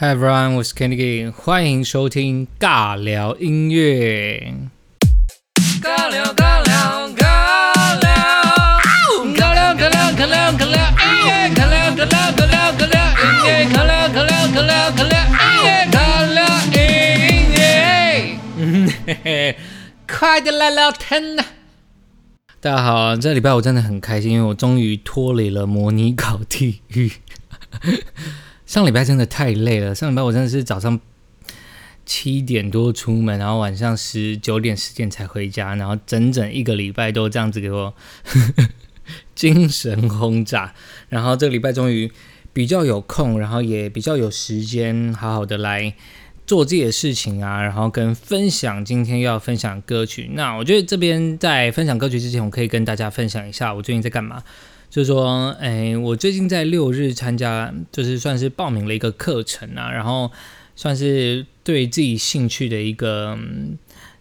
Hi everyone，我是 Kenny，欢迎收听尬聊音乐。尬聊尬聊尬聊，尬聊尬聊尬聊尬聊音乐，尬聊尬聊尬聊尬聊音乐，尬聊尬聊尬聊尬聊音乐，尬聊音乐。嗯嘿嘿，快点来聊天呐！大家好，这礼拜我真的很开心，因为我终于脱离了模拟考地狱。上礼拜真的太累了，上礼拜我真的是早上七点多出门，然后晚上十九点十点才回家，然后整整一个礼拜都这样子给我 精神轰炸。然后这个礼拜终于比较有空，然后也比较有时间，好好的来做自己的事情啊，然后跟分享今天要分享歌曲。那我觉得这边在分享歌曲之前，我可以跟大家分享一下我最近在干嘛。就是说，哎，我最近在六日参加，就是算是报名了一个课程啊，然后算是对自己兴趣的一个，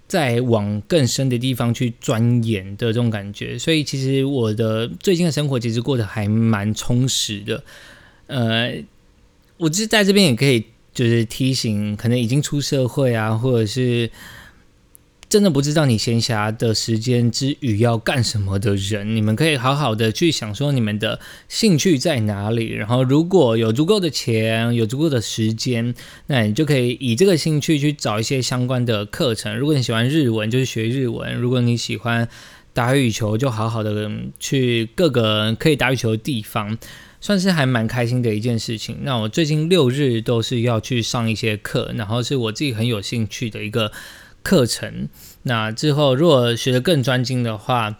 在往更深的地方去钻研的这种感觉。所以其实我的最近的生活其实过得还蛮充实的。呃，我就是在这边也可以就是提醒，可能已经出社会啊，或者是。真的不知道你闲暇的时间之余要干什么的人，你们可以好好的去想说你们的兴趣在哪里。然后如果有足够的钱，有足够的时间，那你就可以以这个兴趣去找一些相关的课程。如果你喜欢日文，就是学日文；如果你喜欢打羽球，就好好的去各个可以打羽球的地方，算是还蛮开心的一件事情。那我最近六日都是要去上一些课，然后是我自己很有兴趣的一个。课程，那之后如果学得更专精的话，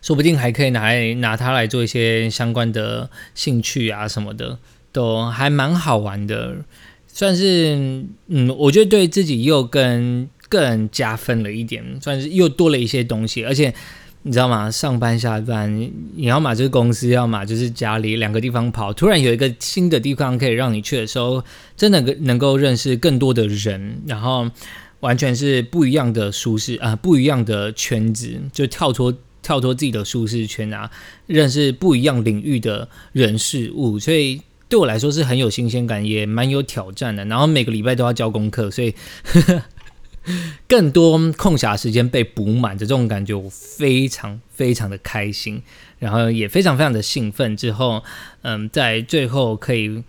说不定还可以拿来拿它来做一些相关的兴趣啊什么的，都还蛮好玩的，算是嗯，我觉得对自己又更更加分了一点，算是又多了一些东西。而且你知道吗？上班下班，你要么就是公司，要么就是家里两个地方跑，突然有一个新的地方可以让你去的时候，真的能够认识更多的人，然后。完全是不一样的舒适啊，不一样的圈子，就跳脱跳脱自己的舒适圈啊，认识不一样领域的人事物，所以对我来说是很有新鲜感，也蛮有挑战的。然后每个礼拜都要交功课，所以 更多空暇时间被补满的这种感觉，我非常非常的开心，然后也非常非常的兴奋。之后，嗯，在最后可以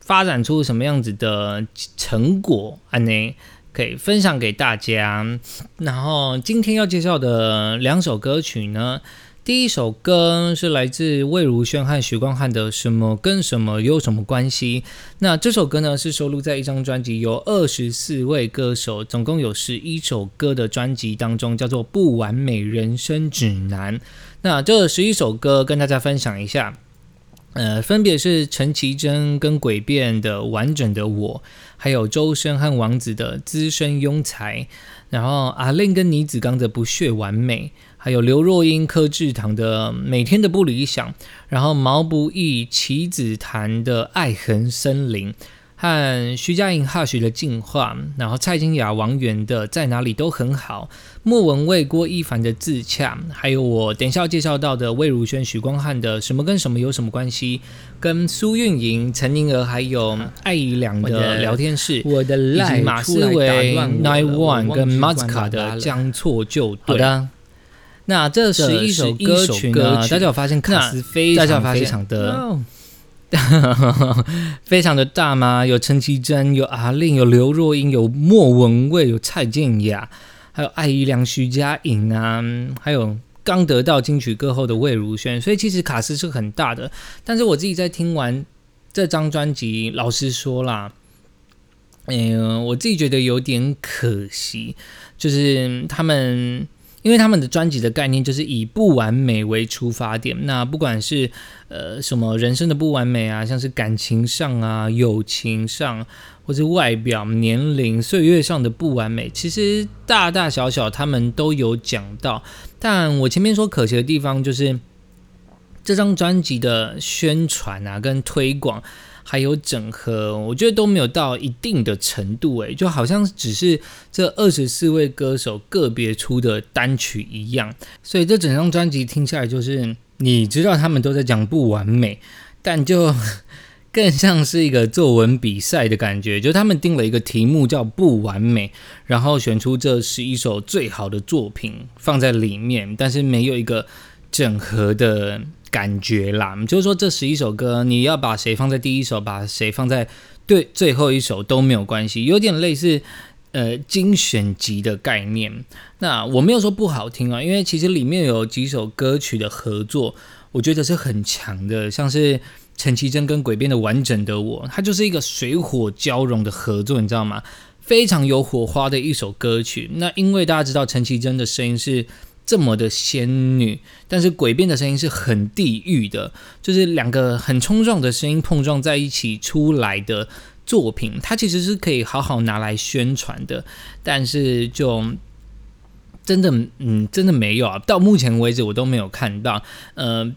发展出什么样子的成果，安内。可以分享给大家。然后今天要介绍的两首歌曲呢，第一首歌是来自魏如萱和许光汉的《什么跟什么有什么关系》。那这首歌呢是收录在一张专辑，由二十四位歌手，总共有十一首歌的专辑当中，叫做《不完美人生指南》。那这十一首歌跟大家分享一下。呃，分别是陈绮贞跟诡辩的完整的我，还有周深和王子的资深庸才，然后阿令跟倪子刚的不屑完美，还有刘若英柯志堂的每天的不理想，然后毛不易棋子谈的爱恨森林。和徐佳莹、哈许的进化，然后蔡健雅、王源的在哪里都很好，莫文蔚、郭一凡的自洽，还有我等下要介绍到的魏如萱、许光汉的什么跟什么有什么关系，跟苏运莹、陈宁儿还有艾怡良的聊天室，以及马思唯、Nine One 跟 z k a 的将错就对。好的，那这十一首歌曲呢，大家有发现卡斯非常非常的。非常的大吗？有陈绮贞，有阿令，有刘若英，有莫文蔚，有蔡健雅，还有艾怡良、徐佳莹啊，还有刚得到金曲歌后的魏如萱。所以其实卡斯是很大的。但是我自己在听完这张专辑，老实说啦，嗯，我自己觉得有点可惜，就是他们。因为他们的专辑的概念就是以不完美为出发点，那不管是呃什么人生的不完美啊，像是感情上啊、友情上，或是外表、年龄、岁月上的不完美，其实大大小小他们都有讲到。但我前面说可惜的地方，就是这张专辑的宣传啊跟推广。还有整合，我觉得都没有到一定的程度，诶，就好像只是这二十四位歌手个别出的单曲一样，所以这整张专辑听下来，就是你知道他们都在讲不完美，但就更像是一个作文比赛的感觉，就他们定了一个题目叫“不完美”，然后选出这十一首最好的作品放在里面，但是没有一个整合的感觉啦。就是说，这十一首歌，你要把谁放在第一首，把谁放在对最后一首都没有关系，有点类似呃精选集的概念。那我没有说不好听啊，因为其实里面有几首歌曲的合作，我觉得是很强的，像是。陈绮贞跟鬼变的完整的我，它就是一个水火交融的合作，你知道吗？非常有火花的一首歌曲。那因为大家知道陈绮贞的声音是这么的仙女，但是诡辩的声音是很地狱的，就是两个很冲撞的声音碰撞在一起出来的作品，它其实是可以好好拿来宣传的，但是就真的，嗯，真的没有啊。到目前为止，我都没有看到，呃。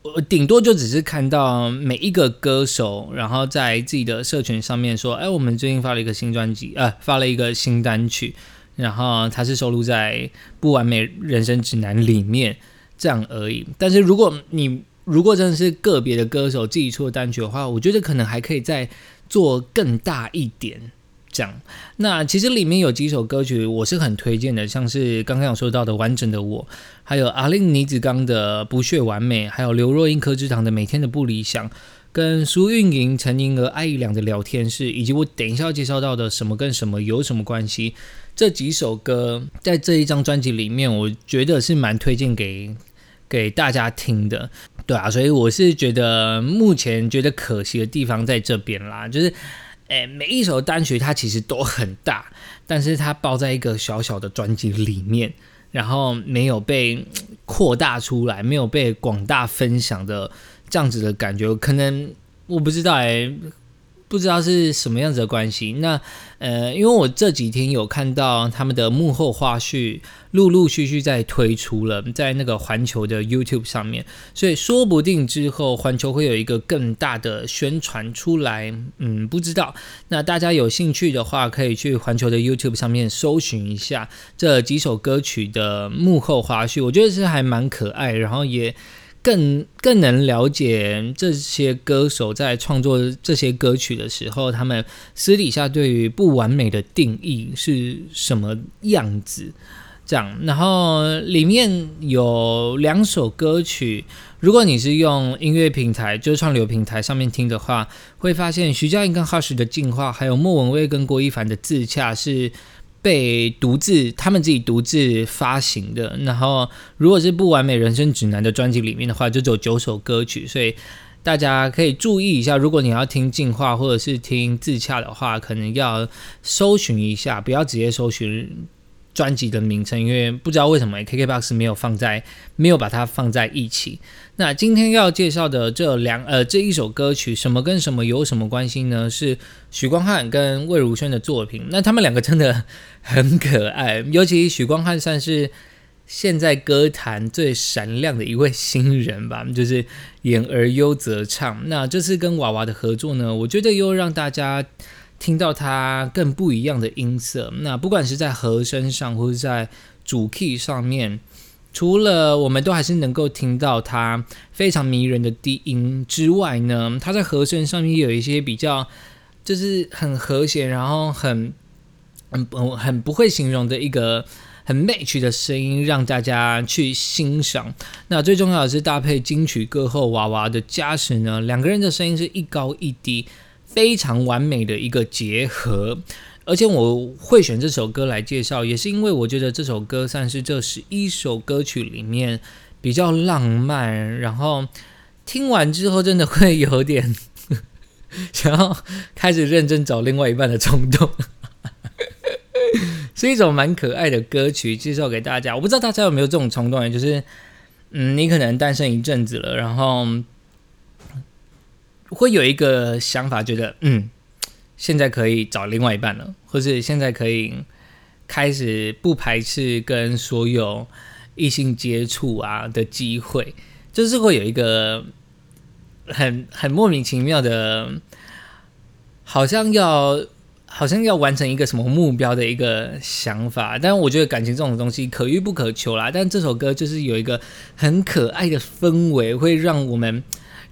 我顶多就只是看到每一个歌手，然后在自己的社群上面说：“哎，我们最近发了一个新专辑，呃，发了一个新单曲，然后它是收录在《不完美人生指南》里面，这样而已。”但是如果你如果真的是个别的歌手自己出的单曲的话，我觉得可能还可以再做更大一点。这样，那其实里面有几首歌曲我是很推荐的，像是刚刚有说到的《完整的我》，还有阿令倪子刚的《不屑完美》，还有刘若英柯之堂的《每天的不理想》，跟苏运莹、陈宁娥、艾怡良的聊天室，以及我等一下要介绍到的《什么跟什么有什么关系》这几首歌，在这一张专辑里面，我觉得是蛮推荐给给大家听的，对啊，所以我是觉得目前觉得可惜的地方在这边啦，就是。诶，每一首单曲它其实都很大，但是它包在一个小小的专辑里面，然后没有被扩大出来，没有被广大分享的这样子的感觉，可能我不知道诶。不知道是什么样子的关系。那呃，因为我这几天有看到他们的幕后花絮，陆陆续续在推出了，在那个环球的 YouTube 上面，所以说不定之后环球会有一个更大的宣传出来。嗯，不知道。那大家有兴趣的话，可以去环球的 YouTube 上面搜寻一下这几首歌曲的幕后花絮，我觉得是还蛮可爱，然后也。更更能了解这些歌手在创作这些歌曲的时候，他们私底下对于不完美的定义是什么样子。这样，然后里面有两首歌曲，如果你是用音乐平台，就是创流平台上面听的话，会发现徐佳莹跟 Hush 的进化，还有莫文蔚跟郭一凡的自洽是。被独自他们自己独自发行的，然后如果是不完美人生指南的专辑里面的话，就只有九首歌曲，所以大家可以注意一下，如果你要听进化或者是听自洽的话，可能要搜寻一下，不要直接搜寻。专辑的名称，因为不知道为什么 KKBOX 没有放在，没有把它放在一起。那今天要介绍的这两呃这一首歌曲，什么跟什么有什么关系呢？是许光汉跟魏如萱的作品。那他们两个真的很可爱，尤其许光汉算是现在歌坛最闪亮的一位新人吧，就是演而优则唱。那这次跟娃娃的合作呢，我觉得又让大家。听到它更不一样的音色，那不管是在和声上，或者在主 key 上面，除了我们都还是能够听到它非常迷人的低音之外呢，它在和声上面有一些比较就是很和谐，然后很很很不会形容的一个很 match 的声音，让大家去欣赏。那最重要的是搭配金曲歌后娃娃的加持呢，两个人的声音是一高一低。非常完美的一个结合，而且我会选这首歌来介绍，也是因为我觉得这首歌算是这十一首歌曲里面比较浪漫，然后听完之后真的会有点 想要开始认真找另外一半的冲动，是一种蛮可爱的歌曲，介绍给大家。我不知道大家有没有这种冲动，就是嗯，你可能单身一阵子了，然后。会有一个想法，觉得嗯，现在可以找另外一半了，或是现在可以开始不排斥跟所有异性接触啊的机会，就是会有一个很很莫名其妙的，好像要好像要完成一个什么目标的一个想法。但我觉得感情这种东西可遇不可求啦。但这首歌就是有一个很可爱的氛围，会让我们。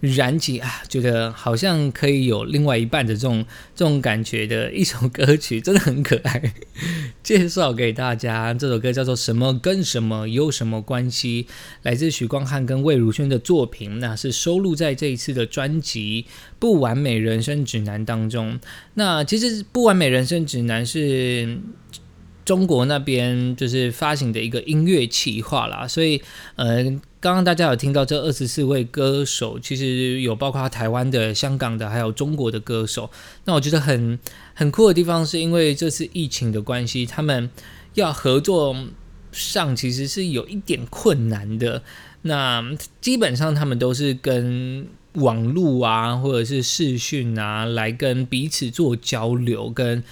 燃起啊，觉得好像可以有另外一半的这种这种感觉的一首歌曲，真的很可爱。介绍给大家，这首歌叫做《什么跟什么有什么关系》，来自许光汉跟魏如萱的作品，那是收录在这一次的专辑《不完美人生指南》当中。那其实《不完美人生指南》是。中国那边就是发行的一个音乐企划啦，所以呃，刚刚大家有听到这二十四位歌手，其实有包括台湾的、香港的，还有中国的歌手。那我觉得很很酷的地方，是因为这次疫情的关系，他们要合作上其实是有一点困难的。那基本上他们都是跟网络啊，或者是视讯啊，来跟彼此做交流跟。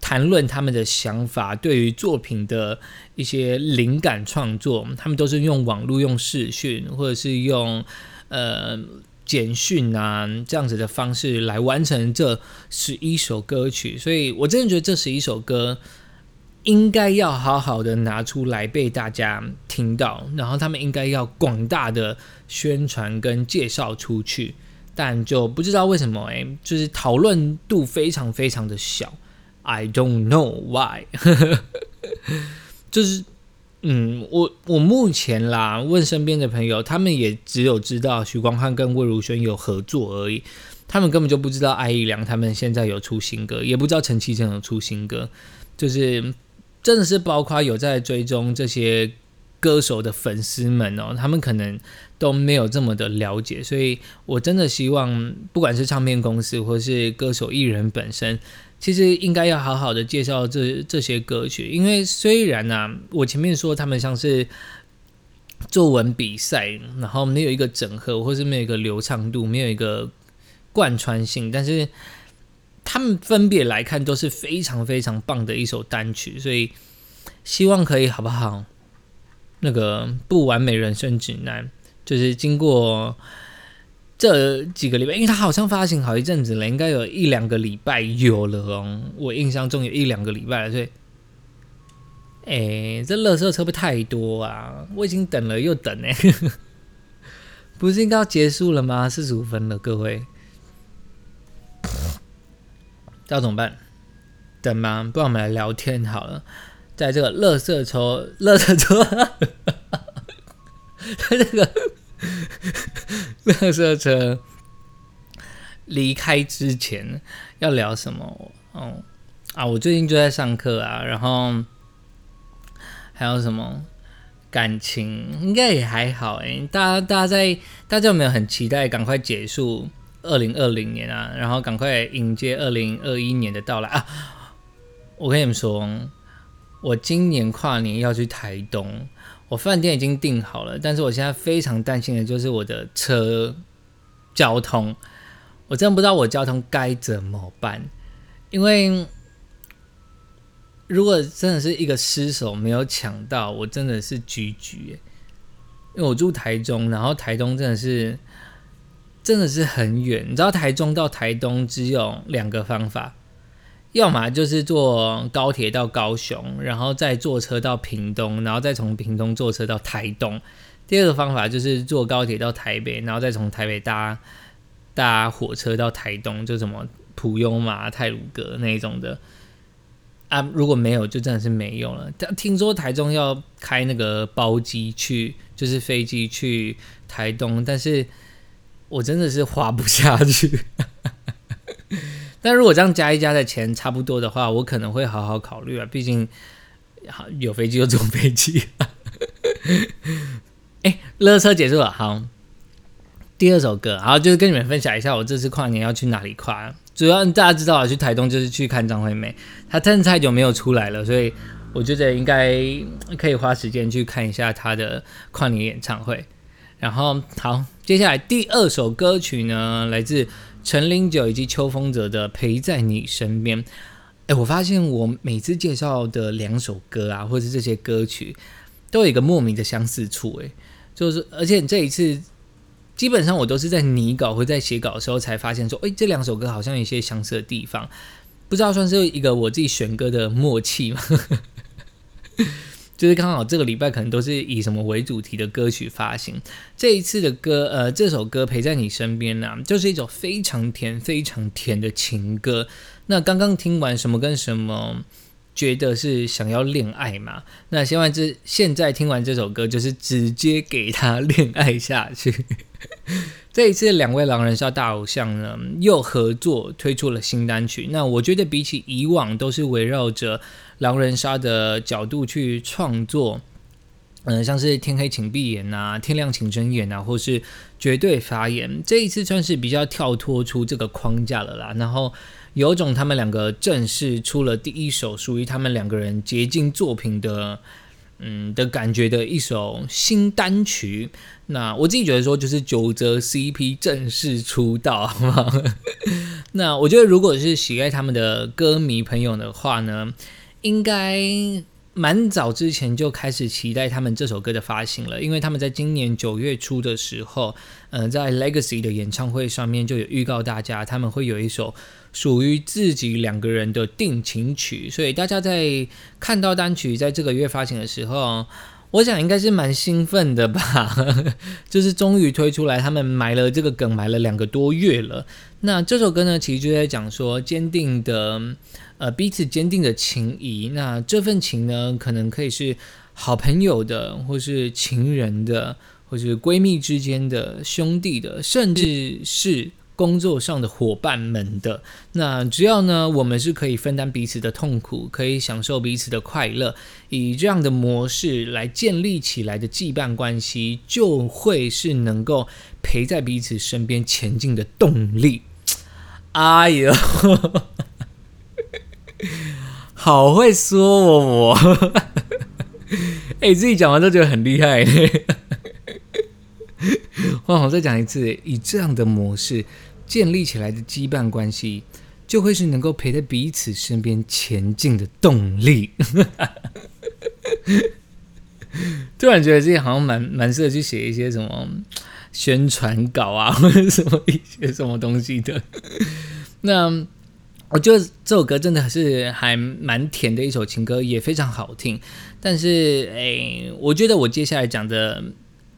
谈论他们的想法，对于作品的一些灵感创作，他们都是用网络、用视讯，或者是用呃简讯啊这样子的方式来完成这十一首歌曲。所以我真的觉得这十一首歌应该要好好的拿出来被大家听到，然后他们应该要广大的宣传跟介绍出去。但就不知道为什么，哎，就是讨论度非常非常的小。I don't know why，就是，嗯，我我目前啦，问身边的朋友，他们也只有知道许光汉跟魏如萱有合作而已，他们根本就不知道艾怡良他们现在有出新歌，也不知道陈绮贞有出新歌，就是真的是包括有在追踪这些歌手的粉丝们哦，他们可能都没有这么的了解，所以我真的希望，不管是唱片公司或是歌手艺人本身。其实应该要好好的介绍这这些歌曲，因为虽然呢，我前面说他们像是作文比赛，然后没有一个整合，或是没有一个流畅度，没有一个贯穿性，但是他们分别来看都是非常非常棒的一首单曲，所以希望可以好不好？那个不完美人生指南，就是经过。这几个礼拜，因为它好像发行好一阵子了，应该有一两个礼拜有了哦。我印象中有一两个礼拜了，所以，哎，这乐色车不太多啊？我已经等了又等哎，不是应该要结束了吗？四十五分了，各位，要怎么办？等吗？不然我们来聊天好了。在这个乐色车，乐色车，在这个。乐色车离开之前要聊什么？哦啊，我最近就在上课啊，然后还有什么感情？应该也还好哎。大家大家在大家有没有很期待赶快结束二零二零年啊？然后赶快迎接二零二一年的到来啊！我跟你们说，我今年跨年要去台东。我饭店已经订好了，但是我现在非常担心的就是我的车交通，我真不知道我交通该怎么办，因为如果真的是一个失手没有抢到，我真的是局局。因为我住台中，然后台东真的是真的是很远，你知道台中到台东只有两个方法。要么就是坐高铁到高雄，然后再坐车到屏东，然后再从屏东坐车到台东。第二个方法就是坐高铁到台北，然后再从台北搭搭火车到台东，就什么普悠嘛、泰鲁阁那一种的。啊，如果没有，就真的是没用了。但听说台中要开那个包机去，就是飞机去台东，但是我真的是花不下去。但如果这样加一加的钱差不多的话，我可能会好好考虑啊。毕竟有飞机就坐飞机。哎，乐车结束了，好。第二首歌，好，就是跟你们分享一下我这次跨年要去哪里跨。主要大家知道啊，去台东就是去看张惠妹，她真的太久没有出来了，所以我觉得应该可以花时间去看一下她的跨年演唱会。然后，好，接下来第二首歌曲呢，来自。陈零九以及秋风者的陪在你身边，哎，我发现我每次介绍的两首歌啊，或者是这些歌曲，都有一个莫名的相似处，哎，就是而且这一次基本上我都是在拟稿或在写稿的时候才发现说，哎，这两首歌好像有一些相似的地方，不知道算是一个我自己选歌的默契吗？就是刚好这个礼拜可能都是以什么为主题的歌曲发行。这一次的歌，呃，这首歌陪在你身边呢，就是一种非常甜、非常甜的情歌。那刚刚听完什么跟什么，觉得是想要恋爱嘛？那希望这现在听完这首歌，就是直接给他恋爱下去。这一次两位狼人杀大偶像呢，又合作推出了新单曲。那我觉得比起以往，都是围绕着。狼人杀的角度去创作，嗯，像是天黑请闭眼呐，天亮请睁眼呐，或是绝对发言，这一次算是比较跳脱出这个框架了啦。然后有种他们两个正式出了第一首属于他们两个人结晶作品的，嗯的感觉的一首新单曲。那我自己觉得说，就是九泽 CP 正式出道，那我觉得如果是喜爱他们的歌迷朋友的话呢？应该蛮早之前就开始期待他们这首歌的发行了，因为他们在今年九月初的时候，呃，在 Legacy 的演唱会上面就有预告大家他们会有一首属于自己两个人的定情曲，所以大家在看到单曲在这个月发行的时候，我想应该是蛮兴奋的吧，就是终于推出来，他们埋了这个梗埋了两个多月了。那这首歌呢，其实就在讲说坚定的。呃，彼此坚定的情谊，那这份情呢，可能可以是好朋友的，或是情人的，或是闺蜜之间的、兄弟的，甚至是工作上的伙伴们的。那只要呢，我们是可以分担彼此的痛苦，可以享受彼此的快乐，以这样的模式来建立起来的羁绊关系，就会是能够陪在彼此身边前进的动力。哎呦！好会说哦，我，哎，自己讲完都觉得很厉害。我再讲一次，以这样的模式建立起来的羁绊关系，就会是能够陪在彼此身边前进的动力。突然觉得自己好像蛮蛮适合去写一些什么宣传稿啊，或者什么一些什么东西的。那。我觉得这首歌真的是还蛮甜的一首情歌，也非常好听。但是，诶，我觉得我接下来讲的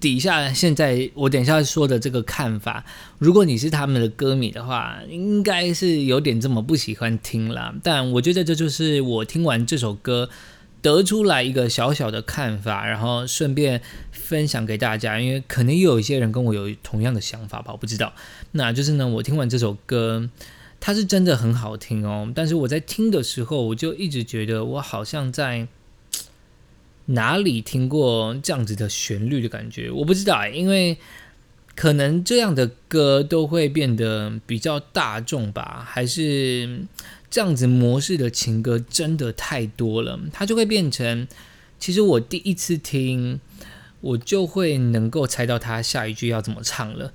底下，现在我等一下说的这个看法，如果你是他们的歌迷的话，应该是有点这么不喜欢听啦。但我觉得这就是我听完这首歌得出来一个小小的看法，然后顺便分享给大家，因为可能有一些人跟我有同样的想法吧，我不知道。那就是呢，我听完这首歌。它是真的很好听哦，但是我在听的时候，我就一直觉得我好像在哪里听过这样子的旋律的感觉，我不知道，因为可能这样的歌都会变得比较大众吧，还是这样子模式的情歌真的太多了，它就会变成，其实我第一次听。我就会能够猜到他下一句要怎么唱了，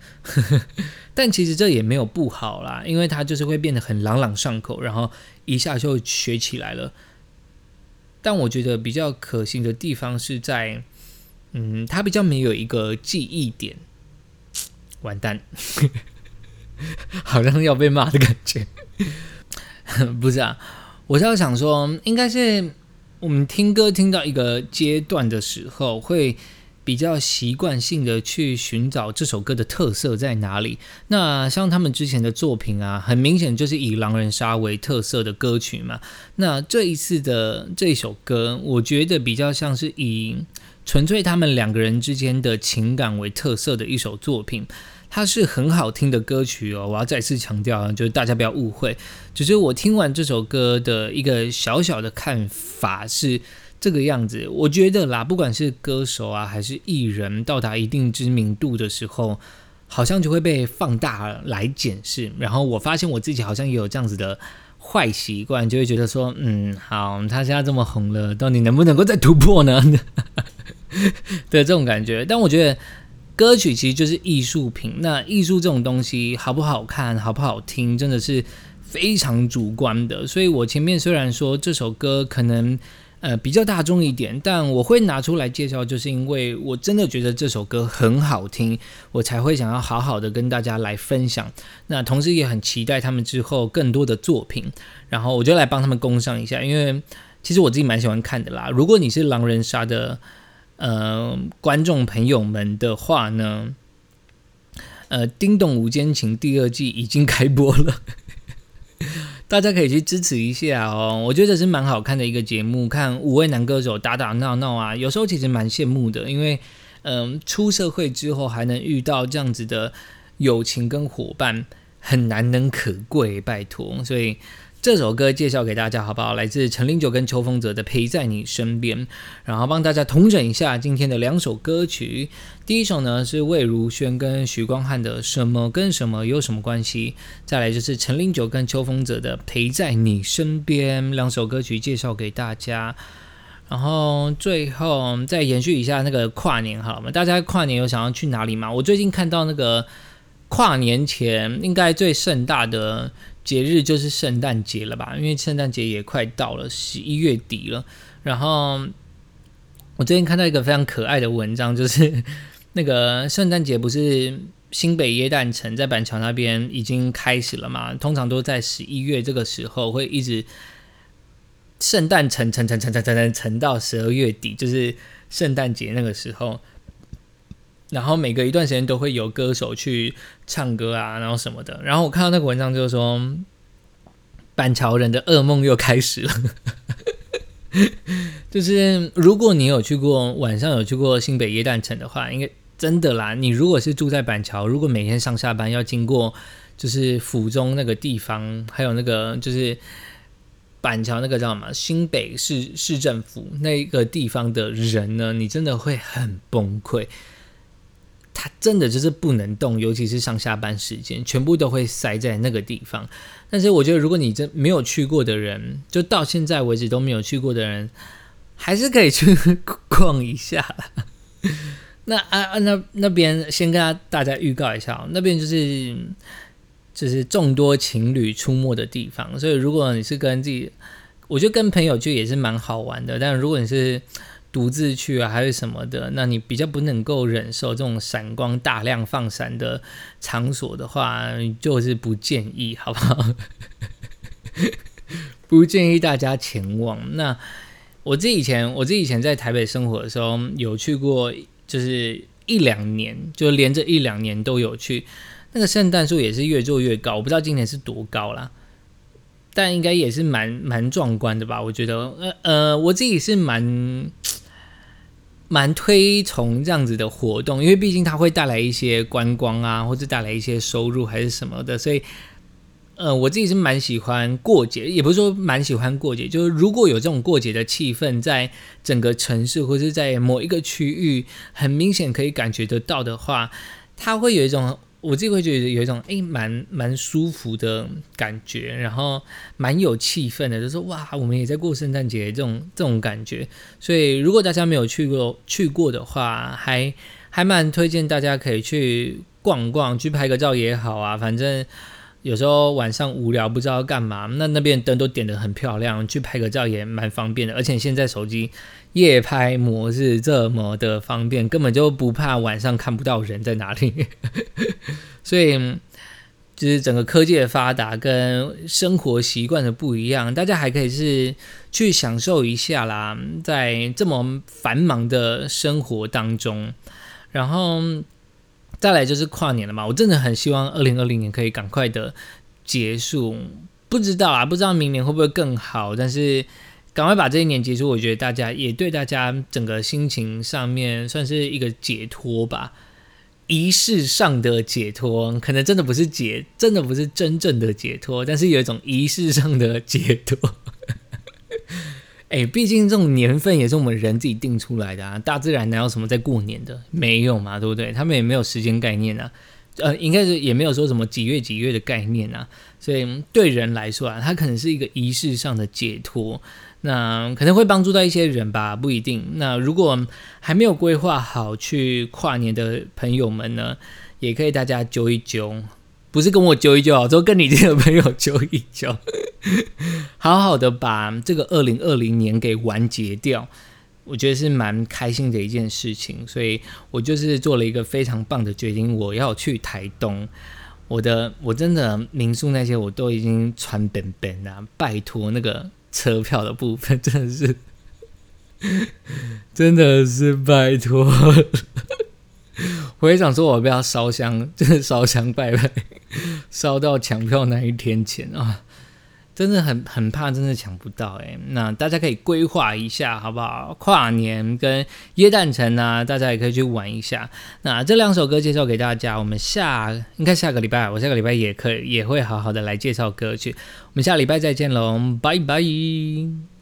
但其实这也没有不好啦，因为他就是会变得很朗朗上口，然后一下就学起来了。但我觉得比较可行的地方是在，嗯，他比较没有一个记忆点，完蛋，好像要被骂的感觉。不是啊，我是要想说，应该是我们听歌听到一个阶段的时候会。比较习惯性的去寻找这首歌的特色在哪里。那像他们之前的作品啊，很明显就是以狼人杀为特色的歌曲嘛。那这一次的这首歌，我觉得比较像是以纯粹他们两个人之间的情感为特色的一首作品。它是很好听的歌曲哦，我要再次强调，就是大家不要误会，只是我听完这首歌的一个小小的看法是。这个样子，我觉得啦，不管是歌手啊，还是艺人，到达一定知名度的时候，好像就会被放大来检视。然后我发现我自己好像也有这样子的坏习惯，就会觉得说，嗯，好，他现在这么红了，到底能不能够再突破呢？的这种感觉。但我觉得歌曲其实就是艺术品，那艺术这种东西好不好看，好不好听，真的是非常主观的。所以我前面虽然说这首歌可能。呃，比较大众一点，但我会拿出来介绍，就是因为我真的觉得这首歌很好听，我才会想要好好的跟大家来分享。那同时也很期待他们之后更多的作品，然后我就来帮他们攻上一下，因为其实我自己蛮喜欢看的啦。如果你是狼人杀的呃观众朋友们的话呢，呃，《叮咚无间情》第二季已经开播了，大家可以去支持一下哦。我觉得是蛮好看的一个节目，看五位男歌手打打闹闹啊，有时候其实蛮羡慕的，因为嗯，出社会之后还能遇到这样子的友情跟伙伴。很难能可贵，拜托。所以这首歌介绍给大家，好不好？来自陈零九跟秋风泽的《陪在你身边》，然后帮大家统整一下今天的两首歌曲。第一首呢是魏如萱跟徐光汉的《什么跟什么有什么关系》，再来就是陈零九跟秋风泽的《陪在你身边》。两首歌曲介绍给大家，然后最后再延续一下那个跨年，好吗？大家跨年有想要去哪里吗？我最近看到那个。跨年前应该最盛大的节日就是圣诞节了吧？因为圣诞节也快到了，十一月底了。然后我最近看到一个非常可爱的文章，就是 那个圣诞节不是新北耶诞城在板桥那边已经开始了嘛？通常都在十一月这个时候会一直圣诞城城城城城城城到十二月底，就是圣诞节那个时候。然后每隔一段时间都会有歌手去唱歌啊，然后什么的。然后我看到那个文章就是说，板桥人的噩梦又开始了。就是如果你有去过晚上有去过新北耶诞城的话，应该真的啦。你如果是住在板桥，如果每天上下班要经过就是府中那个地方，还有那个就是板桥那个叫什么新北市市政府那个地方的人呢，你真的会很崩溃。它真的就是不能动，尤其是上下班时间，全部都会塞在那个地方。但是我觉得，如果你真没有去过的人，就到现在为止都没有去过的人，还是可以去逛一下。那啊那那边先跟大家预告一下，那边就是就是众多情侣出没的地方，所以如果你是跟自己，我觉得跟朋友去也是蛮好玩的。但如果你是独自去啊，还是什么的？那你比较不能够忍受这种闪光大量放闪的场所的话，就是不建议，好不好？不建议大家前往。那我自己以前，我自己以前在台北生活的时候，有去过，就是一两年，就连着一两年都有去。那个圣诞树也是越做越高，我不知道今年是多高啦。但应该也是蛮蛮壮观的吧？我觉得，呃呃，我自己是蛮。蛮推崇这样子的活动，因为毕竟它会带来一些观光啊，或者带来一些收入还是什么的，所以，呃，我自己是蛮喜欢过节，也不是说蛮喜欢过节，就是如果有这种过节的气氛，在整个城市或者在某一个区域，很明显可以感觉得到的话，它会有一种。我自己会觉得有一种诶蛮蛮舒服的感觉，然后蛮有气氛的，就说哇，我们也在过圣诞节这种这种感觉。所以如果大家没有去过去过的话，还还蛮推荐大家可以去逛逛，去拍个照也好啊。反正有时候晚上无聊不知道干嘛，那那边灯都点得很漂亮，去拍个照也蛮方便的。而且现在手机。夜拍模式这么的方便，根本就不怕晚上看不到人在哪里。所以，就是整个科技的发达跟生活习惯的不一样，大家还可以是去享受一下啦，在这么繁忙的生活当中。然后再来就是跨年了嘛，我真的很希望二零二零年可以赶快的结束。不知道啊，不知道明年会不会更好，但是。赶快把这一年结束，我觉得大家也对大家整个心情上面算是一个解脱吧，仪式上的解脱，可能真的不是解，真的不是真正的解脱，但是有一种仪式上的解脱。哎，毕竟这种年份也是我们人自己定出来的啊，大自然哪有什么在过年的？没有嘛，对不对？他们也没有时间概念啊，呃，应该是也没有说什么几月几月的概念啊，所以对人来说啊，它可能是一个仪式上的解脱。那可能会帮助到一些人吧，不一定。那如果还没有规划好去跨年的朋友们呢，也可以大家揪一揪，不是跟我揪一揪啊，都跟你这个朋友揪一揪，好好的把这个二零二零年给完结掉，我觉得是蛮开心的一件事情。所以我就是做了一个非常棒的决定，我要去台东。我的我真的民宿那些我都已经传本本啊，拜托那个。车票的部分，真的是，真的是拜托。我也想说，我不要烧香，真的烧香拜拜，烧到抢票那一天前啊。真的很很怕，真的抢不到哎。那大家可以规划一下，好不好？跨年跟耶诞城啊，大家也可以去玩一下。那这两首歌介绍给大家，我们下应该下个礼拜，我下个礼拜也可以也会好好的来介绍歌曲。我们下礼拜再见喽，拜拜。